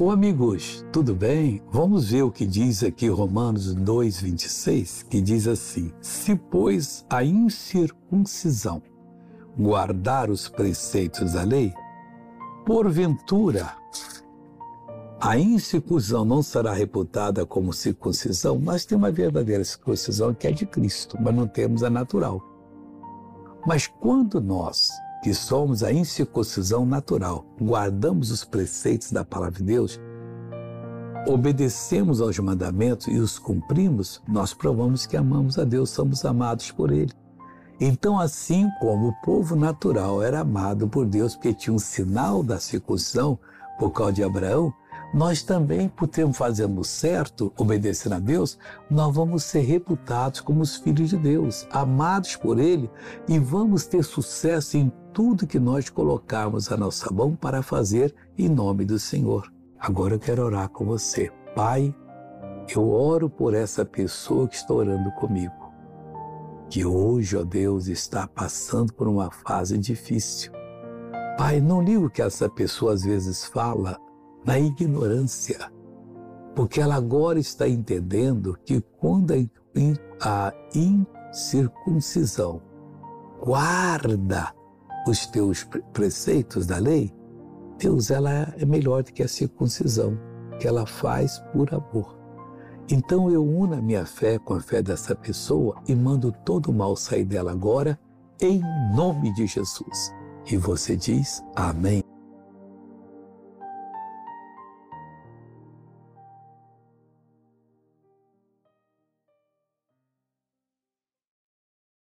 Ô amigos, tudo bem? Vamos ver o que diz aqui Romanos 2:26, que diz assim: Se pois a incircuncisão guardar os preceitos da lei, porventura a incircuncisão não será reputada como circuncisão, mas tem uma verdadeira circuncisão que é de Cristo, mas não temos a natural. Mas quando nós que somos a incircuncisão natural, guardamos os preceitos da palavra de Deus, obedecemos aos mandamentos e os cumprimos, nós provamos que amamos a Deus, somos amados por Ele. Então, assim como o povo natural era amado por Deus porque tinha um sinal da circuncisão por causa de Abraão, nós também, por termos fazendo certo, obedecendo a Deus, nós vamos ser reputados como os filhos de Deus, amados por Ele, e vamos ter sucesso em tudo que nós colocarmos a nossa mão para fazer em nome do Senhor. Agora eu quero orar com você. Pai, eu oro por essa pessoa que está orando comigo, que hoje, ó Deus, está passando por uma fase difícil. Pai, não ligo o que essa pessoa às vezes fala na ignorância, porque ela agora está entendendo que quando a incircuncisão guarda os teus preceitos da lei, Deus ela é melhor do que a circuncisão, que ela faz por amor. Então eu uno a minha fé com a fé dessa pessoa e mando todo o mal sair dela agora, em nome de Jesus. E você diz amém.